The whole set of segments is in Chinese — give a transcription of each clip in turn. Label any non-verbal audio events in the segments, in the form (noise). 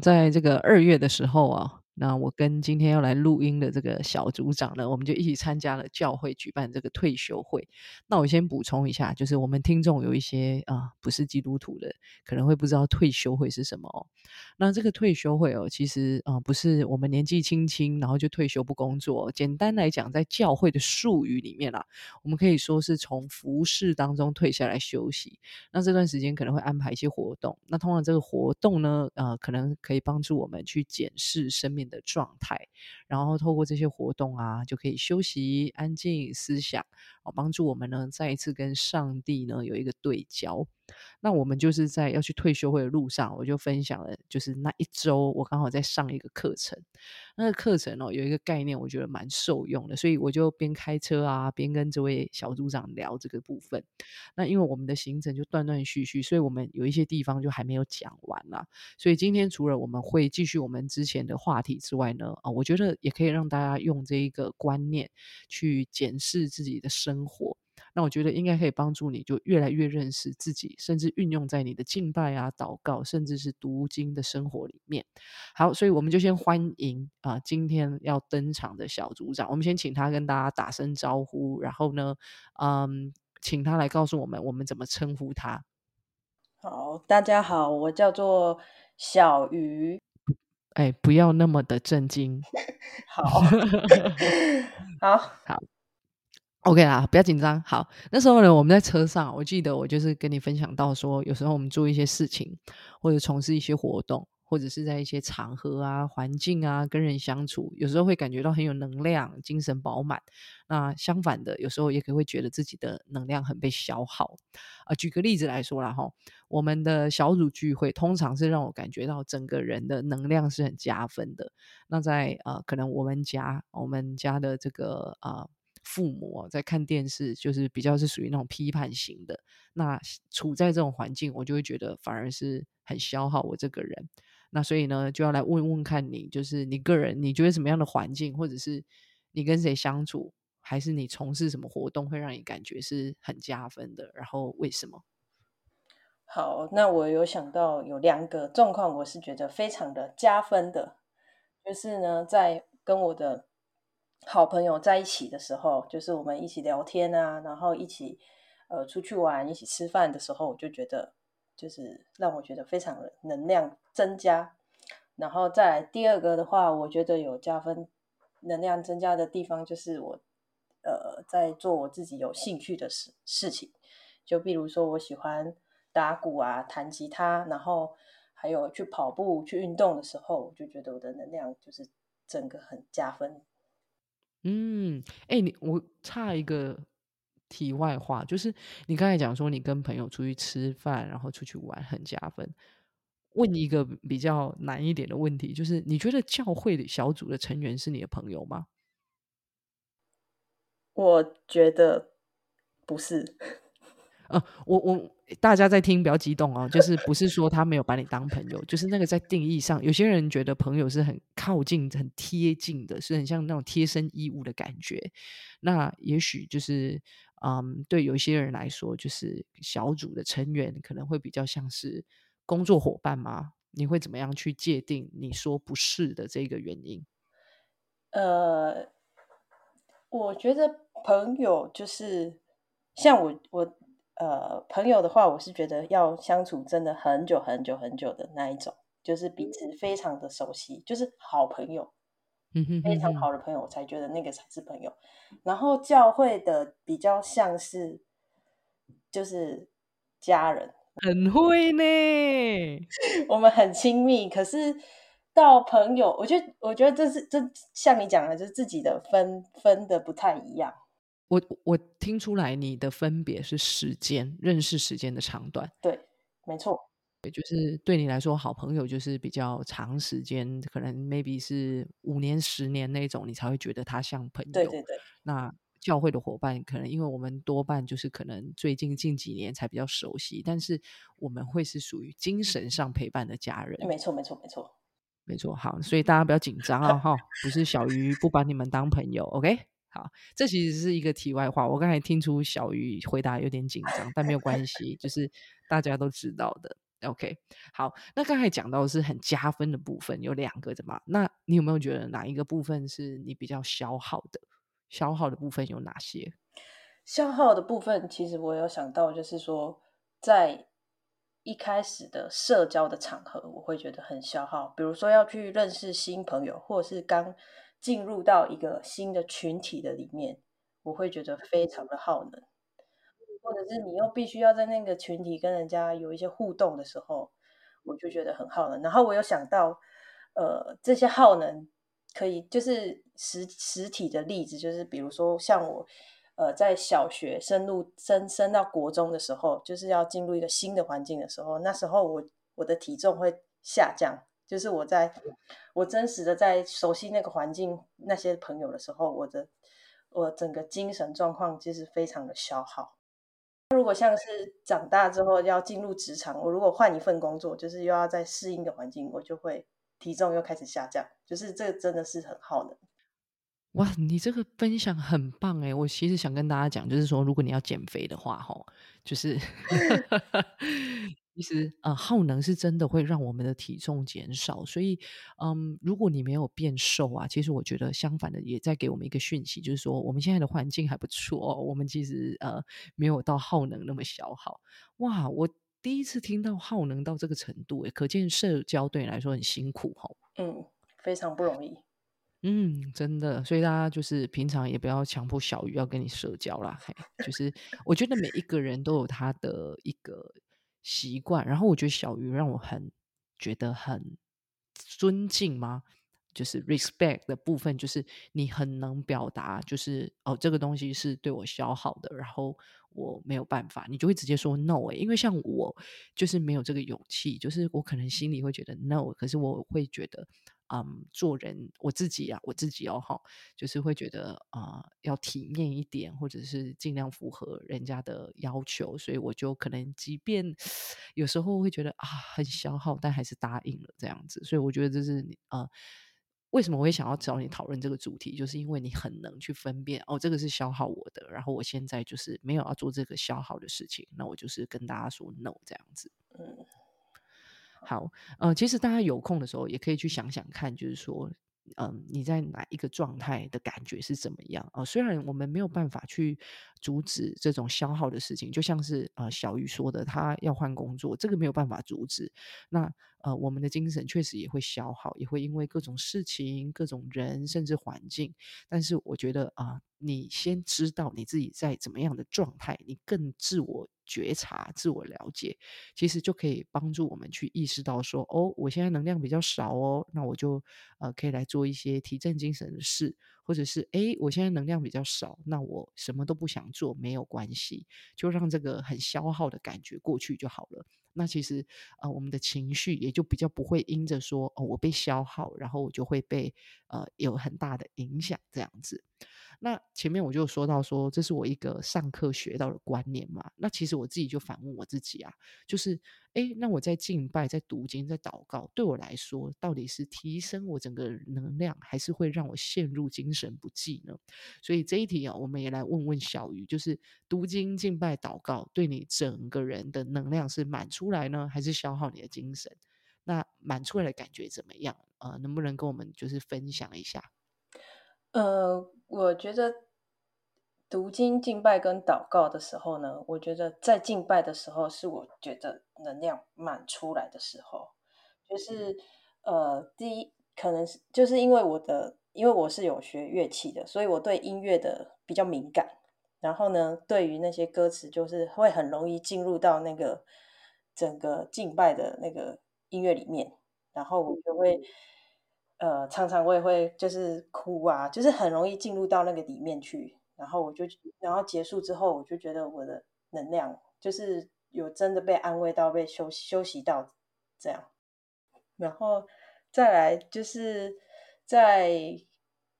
在这个二月的时候啊，那我跟今天要来录音的这个小组长呢，我们就一起参加了教会举办这个退休会。那我先补充一下，就是我们听众有一些啊不是基督徒的，可能会不知道退休会是什么哦。那这个退休会哦，其实啊不是我们年纪轻轻然后就退休不工作。简单来讲，在教会的术语里面啊，我们可以说是从服饰当中退下来休息。那这段时间可能会安排一些活动。那通常这个活动呢，呃，可能可以帮助我们去检视生命的状态，然后透过这些活动啊，就可以休息、安静思想，哦，帮助我们呢再一次跟上帝呢有一个对焦。那我们就是在要去退休会的路上，我就分享了，就是那一周我刚好在上一个课程，那个课程哦有一个概念，我觉得蛮受用的，所以我就边开车啊边跟这位小组长聊这个部分。那因为我们的行程就断断续续，所以我们有一些地方就还没有讲完啦。所以今天除了我们会继续我们之前的话题之外呢，啊，我觉得也可以让大家用这一个观念去检视自己的生活。那我觉得应该可以帮助你，就越来越认识自己，甚至运用在你的敬拜啊、祷告，甚至是读经的生活里面。好，所以我们就先欢迎啊，今天要登场的小组长，我们先请他跟大家打声招呼，然后呢，嗯，请他来告诉我们，我们怎么称呼他。好，大家好，我叫做小鱼。哎，不要那么的震惊。好 (laughs) (laughs) 好，好。OK 啦，不要紧张。好，那时候呢，我们在车上，我记得我就是跟你分享到说，有时候我们做一些事情，或者从事一些活动，或者是在一些场合啊、环境啊跟人相处，有时候会感觉到很有能量、精神饱满。那相反的，有时候也可能会觉得自己的能量很被消耗。啊，举个例子来说啦，哈，我们的小组聚会通常是让我感觉到整个人的能量是很加分的。那在呃，可能我们家，我们家的这个啊。父母在看电视，就是比较是属于那种批判型的。那处在这种环境，我就会觉得反而是很消耗我这个人。那所以呢，就要来问问看你，就是你个人，你觉得什么样的环境，或者是你跟谁相处，还是你从事什么活动，会让你感觉是很加分的？然后为什么？好，那我有想到有两个状况，我是觉得非常的加分的，就是呢，在跟我的。好朋友在一起的时候，就是我们一起聊天啊，然后一起呃出去玩、一起吃饭的时候，我就觉得就是让我觉得非常的能量增加。然后再来第二个的话，我觉得有加分能量增加的地方，就是我呃在做我自己有兴趣的事事情，就比如说我喜欢打鼓啊、弹吉他，然后还有去跑步、去运动的时候，我就觉得我的能量就是整个很加分。嗯，哎，你我差一个题外话，就是你刚才讲说你跟朋友出去吃饭，然后出去玩很加分。问一个比较难一点的问题，就是你觉得教会的小组的成员是你的朋友吗？我觉得不是。呃，我我大家在听，不要激动哦，就是不是说他没有把你当朋友，就是那个在定义上，有些人觉得朋友是很靠近、很贴近的，是很像那种贴身衣物的感觉。那也许就是，嗯，对有些人来说，就是小组的成员可能会比较像是工作伙伴吗？你会怎么样去界定你说不是的这个原因？呃，我觉得朋友就是像我我。呃，朋友的话，我是觉得要相处真的很久很久很久的那一种，就是彼此非常的熟悉，就是好朋友，嗯哼，非常好的朋友，我才觉得那个才是朋友。然后教会的比较像是，就是家人，很会呢，(laughs) 我们很亲密。可是到朋友，我觉得，我觉得这是这像你讲的，就是自己的分分的不太一样。我我听出来你的分别是时间认识时间的长短，对，没错，对，就是对你来说，好朋友就是比较长时间，可能 maybe 是五年、十年那种，你才会觉得他像朋友。对对对。那教会的伙伴，可能因为我们多半就是可能最近近几年才比较熟悉，但是我们会是属于精神上陪伴的家人。没错，没错，没错，没错。好，所以大家不要紧张啊，哈，不是小鱼不把你们当朋友，OK。好，这其实是一个题外话。我刚才听出小鱼回答有点紧张，但没有关系，就是大家都知道的。OK，好，那刚才讲到是很加分的部分，有两个的嘛？那你有没有觉得哪一个部分是你比较消耗的？消耗的部分有哪些？消耗的部分，其实我有想到，就是说，在一开始的社交的场合，我会觉得很消耗。比如说要去认识新朋友，或者是刚进入到一个新的群体的里面，我会觉得非常的耗能。或者是你又必须要在那个群体跟人家有一些互动的时候，我就觉得很耗能。然后我有想到，呃，这些耗能可以就是实实体的例子，就是比如说像我，呃，在小学升入升升到国中的时候，就是要进入一个新的环境的时候，那时候我我的体重会下降，就是我在我真实的在熟悉那个环境那些朋友的时候，我的我整个精神状况其实非常的消耗。如果像是长大之后要进入职场，我如果换一份工作，就是又要在适应的环境，我就会体重又开始下降，就是这个真的是很耗能。哇，你这个分享很棒哎！我其实想跟大家讲，就是说，如果你要减肥的话，吼，就是 (laughs) 其实呃，耗能是真的会让我们的体重减少。所以，嗯，如果你没有变瘦啊，其实我觉得相反的，也在给我们一个讯息，就是说，我们现在的环境还不错，我们其实呃没有到耗能那么消耗。哇，我第一次听到耗能到这个程度，哎，可见社交对你来说很辛苦哈。嗯，非常不容易。嗯，真的，所以大家就是平常也不要强迫小鱼要跟你社交啦。嘿，就是我觉得每一个人都有他的一个习惯，然后我觉得小鱼让我很觉得很尊敬吗？就是 respect 的部分，就是你很能表达，就是哦，这个东西是对我消耗的，然后我没有办法，你就会直接说 no 哎，因为像我就是没有这个勇气，就是我可能心里会觉得 no，可是我会觉得。嗯，做人我自己啊，我自己哦，哈，就是会觉得啊，要体面一点，或者是尽量符合人家的要求，所以我就可能即便有时候会觉得啊很消耗，但还是答应了这样子。所以我觉得这是你呃，为什么我会想要找你讨论这个主题，就是因为你很能去分辨哦，这个是消耗我的，然后我现在就是没有要做这个消耗的事情，那我就是跟大家说 no 这样子，嗯。好，呃，其实大家有空的时候也可以去想想看，就是说，嗯，你在哪一个状态的感觉是怎么样啊？虽然我们没有办法去阻止这种消耗的事情，就像是呃小鱼说的，他要换工作，这个没有办法阻止。那呃，我们的精神确实也会消耗，也会因为各种事情、各种人，甚至环境。但是我觉得啊，你先知道你自己在怎么样的状态，你更自我觉察、自我了解，其实就可以帮助我们去意识到说，哦，我现在能量比较少哦，那我就呃可以来做一些提振精神的事，或者是哎，我现在能量比较少，那我什么都不想做，没有关系，就让这个很消耗的感觉过去就好了。那其实，呃，我们的情绪也就比较不会因着说哦，我被消耗，然后我就会被呃有很大的影响这样子。那前面我就说到说，这是我一个上课学到的观念嘛。那其实我自己就反问我自己啊，就是，哎，那我在敬拜、在读经、在祷告，对我来说，到底是提升我整个能量，还是会让我陷入精神不济呢？所以这一题啊，我们也来问问小鱼，就是读经、敬拜、祷告，对你整个人的能量是满出来呢，还是消耗你的精神？那满出来的感觉怎么样？呃，能不能跟我们就是分享一下？呃。我觉得读经敬拜跟祷告的时候呢，我觉得在敬拜的时候是我觉得能量满出来的时候，就是呃，第一可能是就是因为我的，因为我是有学乐器的，所以我对音乐的比较敏感，然后呢，对于那些歌词就是会很容易进入到那个整个敬拜的那个音乐里面，然后我就会。呃，常常我也会就是哭啊，就是很容易进入到那个里面去，然后我就，然后结束之后，我就觉得我的能量就是有真的被安慰到，被休休息到这样，然后再来就是在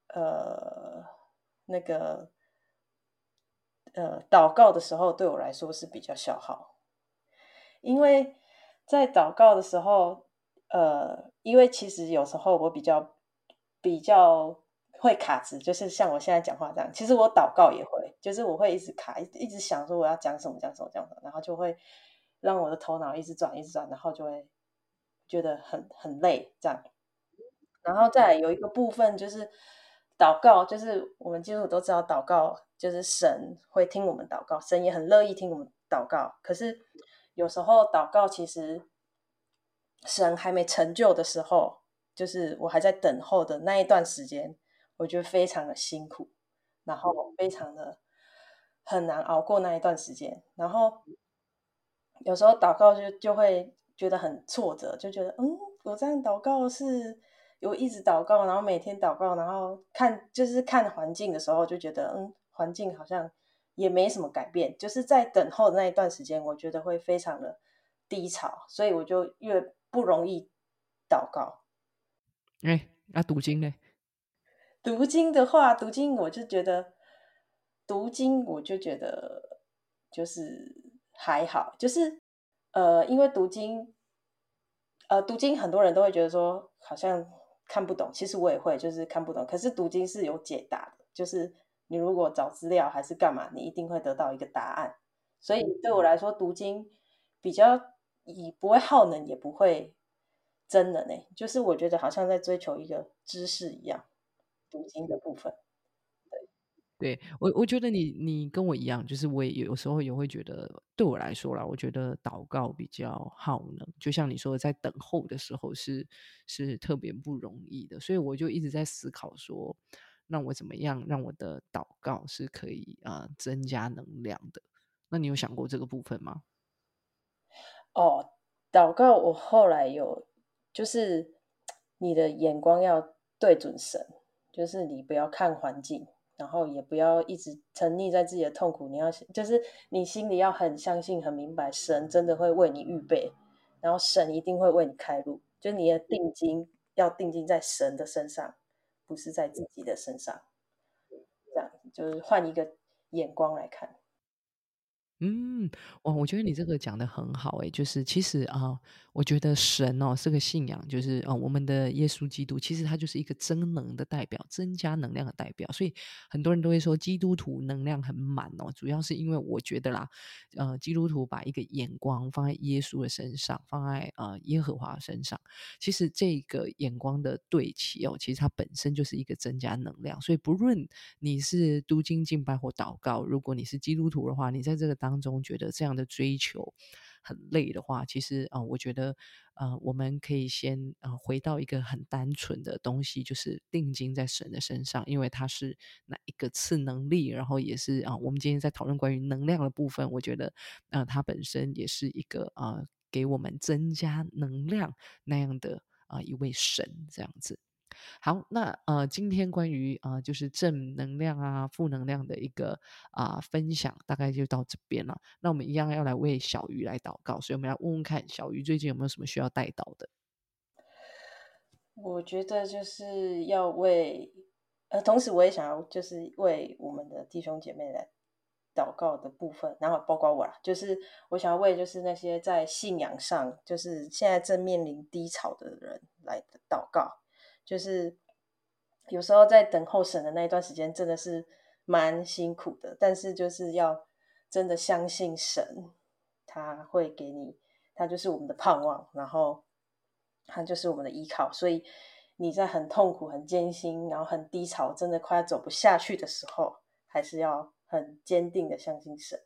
呃那个呃祷告的时候，对我来说是比较消耗，因为在祷告的时候。呃，因为其实有时候我比较比较会卡词，就是像我现在讲话这样。其实我祷告也会，就是我会一直卡，一直想说我要讲什么讲什么讲什么，然后就会让我的头脑一直转一直转，然后就会觉得很很累这样。然后再有一个部分就是祷告，就是我们基督徒都知道祷告，就是神会听我们祷告，神也很乐意听我们祷告。可是有时候祷告其实神还没成就的时候，就是我还在等候的那一段时间，我觉得非常的辛苦，然后非常的很难熬过那一段时间。然后有时候祷告就就会觉得很挫折，就觉得嗯，我这样祷告是。有一直祷告，然后每天祷告，然后看就是看环境的时候，就觉得嗯，环境好像也没什么改变。就是在等候的那一段时间，我觉得会非常的低潮，所以我就越不容易祷告。哎，那读经呢？读经的话，读经我就觉得读经，我就觉得就是还好，就是呃，因为读经，呃，读经很多人都会觉得说好像。看不懂，其实我也会，就是看不懂。可是读经是有解答的，就是你如果找资料还是干嘛，你一定会得到一个答案。所以对我来说，读经比较以不会耗能，也不会真的呢。就是我觉得好像在追求一个知识一样，读经的部分。对我，我觉得你你跟我一样，就是我也有时候也会觉得，对我来说啦，我觉得祷告比较耗能，就像你说的，在等候的时候是是特别不容易的，所以我就一直在思考说，那我怎么样让我的祷告是可以啊增加能量的？那你有想过这个部分吗？哦，祷告我后来有，就是 (tsk) 你的眼光要对准神，就是你不要看环境。然后也不要一直沉溺在自己的痛苦，你要就是你心里要很相信、很明白，神真的会为你预备，然后神一定会为你开路。就你的定睛要定睛在神的身上，不是在自己的身上。这样就是换一个眼光来看。嗯，哇，我觉得你这个讲的很好诶，就是其实啊，我觉得神哦是个信仰，就是啊，我们的耶稣基督其实他就是一个增能的代表，增加能量的代表，所以很多人都会说基督徒能量很满哦，主要是因为我觉得啦，呃，基督徒把一个眼光放在耶稣的身上，放在呃耶和华身上，其实这个眼光的对齐哦，其实它本身就是一个增加能量，所以不论你是读经敬拜或祷告，如果你是基督徒的话，你在这个当当中觉得这样的追求很累的话，其实啊，我觉得呃，我们可以先呃回到一个很单纯的东西，就是定睛在神的身上，因为他是哪一个次能力，然后也是啊，我们今天在讨论关于能量的部分，我觉得啊，它本身也是一个啊，给我们增加能量那样的啊一位神这样子。好，那呃，今天关于啊，就是正能量啊、负能量的一个啊分享，大概就到这边了。那我们一样要来为小鱼来祷告，所以我们要问问看，小鱼最近有没有什么需要带到的？我觉得就是要为，呃，同时我也想要就是为我们的弟兄姐妹来祷告的部分，然后包括我啦，就是我想要为就是那些在信仰上就是现在正面临低潮的人来祷告。就是有时候在等候神的那一段时间，真的是蛮辛苦的。但是就是要真的相信神，他会给你，他就是我们的盼望，然后他就是我们的依靠。所以你在很痛苦、很艰辛，然后很低潮，真的快要走不下去的时候，还是要很坚定的相信神。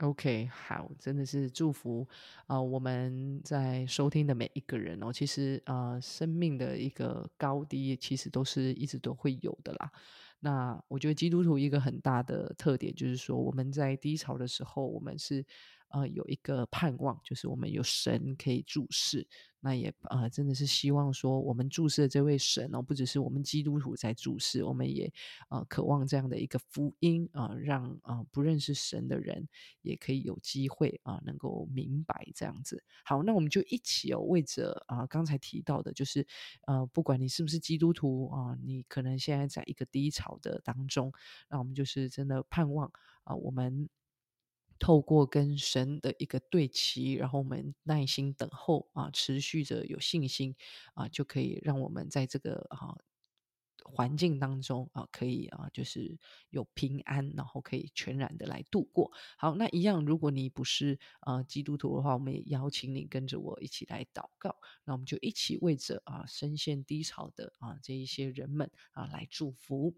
OK，好，真的是祝福啊！我们在收听的每一个人哦，其实啊，生命的一个高低，其实都是一直都会有的啦。那我觉得基督徒一个很大的特点，就是说我们在低潮的时候，我们是。呃，有一个盼望，就是我们有神可以注视，那也啊，真的是希望说，我们注视的这位神哦，不只是我们基督徒在注视，我们也啊，渴望这样的一个福音啊，让啊不认识神的人也可以有机会啊，能够明白这样子。好，那我们就一起哦，为着啊刚才提到的，就是呃，不管你是不是基督徒啊，你可能现在在一个低潮的当中，那我们就是真的盼望啊，我们。透过跟神的一个对齐，然后我们耐心等候啊，持续着有信心啊，就可以让我们在这个啊环境当中啊，可以啊，就是有平安，然后可以全然的来度过。好，那一样，如果你不是呃基督徒的话，我们也邀请你跟着我一起来祷告。那我们就一起为着啊深陷低潮的啊这一些人们啊来祝福。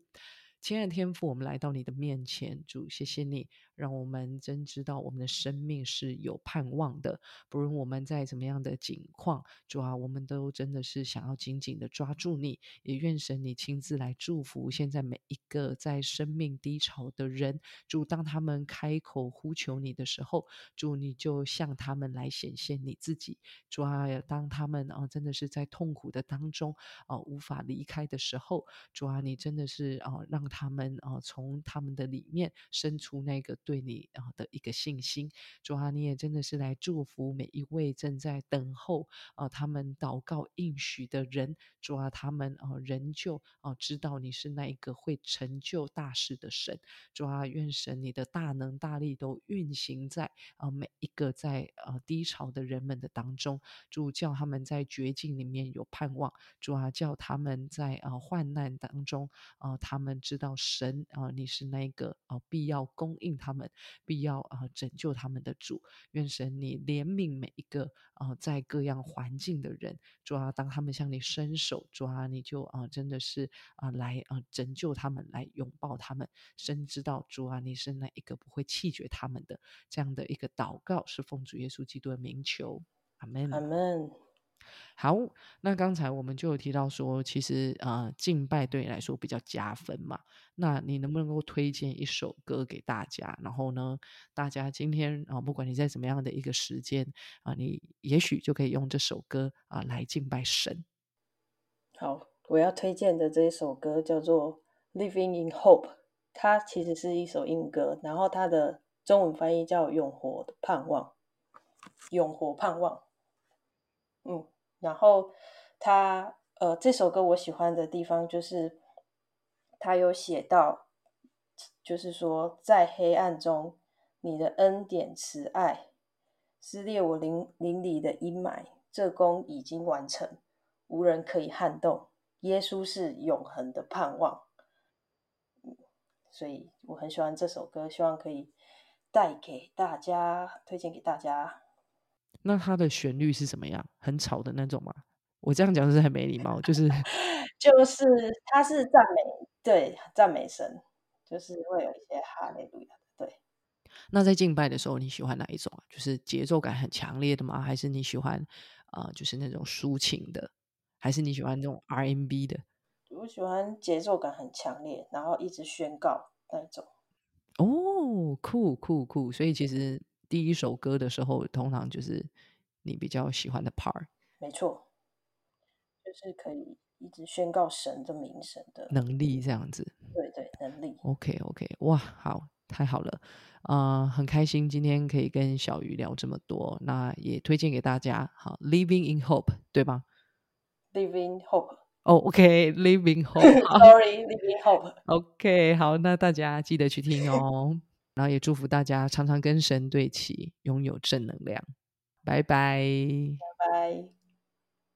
亲爱的天父，我们来到你的面前，主，谢谢你。让我们真知道我们的生命是有盼望的，不论我们在怎么样的境况，主啊，我们都真的是想要紧紧的抓住你。也愿神你亲自来祝福现在每一个在生命低潮的人。主，当他们开口呼求你的时候，主你就向他们来显现你自己。主啊，当他们啊真的是在痛苦的当中啊无法离开的时候，主啊，你真的是啊让他们啊从他们的里面生出那个。对你啊的一个信心，主啊，你也真的是来祝福每一位正在等候啊他们祷告应许的人，主啊，他们啊仍旧啊知道你是那一个会成就大事的神，主啊，愿神你的大能大力都运行在啊每一个在啊低潮的人们的当中，主叫他们在绝境里面有盼望，主啊，叫他们在啊患难当中啊他们知道神啊你是那一个啊必要供应他们。们必要啊拯救他们的主，愿神你怜悯每一个啊在各样环境的人，主啊，当他们向你伸手，主啊，你就啊真的是啊来啊拯救他们，来拥抱他们，深知道主啊，你是那一个不会弃绝他们的。这样的一个祷告，是奉主耶稣基督的名求，阿门，阿门。好，那刚才我们就有提到说，其实啊，敬拜对你来说比较加分嘛。那你能不能够推荐一首歌给大家？然后呢，大家今天啊，不管你在怎么样的一个时间啊，你也许就可以用这首歌啊来敬拜神。好，我要推荐的这一首歌叫做《Living in Hope》，它其实是一首英文歌，然后它的中文翻译叫《永活的盼望》，永活盼望。嗯，然后他呃，这首歌我喜欢的地方就是他有写到，就是说在黑暗中，你的恩典慈爱撕裂我灵灵里的阴霾，这功已经完成，无人可以撼动。耶稣是永恒的盼望，所以我很喜欢这首歌，希望可以带给大家，推荐给大家。那它的旋律是什么样？很吵的那种吗？我这样讲是很没礼貌，就是 (laughs) 就是它是赞美，对，赞美神，就是会有一些哈利路亚，对。那在敬拜的时候，你喜欢哪一种啊？就是节奏感很强烈的吗？还是你喜欢啊，就是那种抒情的？还是你喜欢那种 R&B 的？我喜欢节奏感很强烈，然后一直宣告那种。哦，酷酷酷！所以其实。第一首歌的时候，通常就是你比较喜欢的 part。没错，就是可以一直宣告神的名神的能力这样子。对对，能力。OK OK，哇，好，太好了，啊，很开心今天可以跟小鱼聊这么多，那也推荐给大家。好，Living in Hope，对吗？Living Hope。哦，OK，Living (laughs) Hope。Sorry，Living Hope。OK，好，那大家记得去听哦。然后也祝福大家常常跟神对齐，拥有正能量。拜拜，拜拜。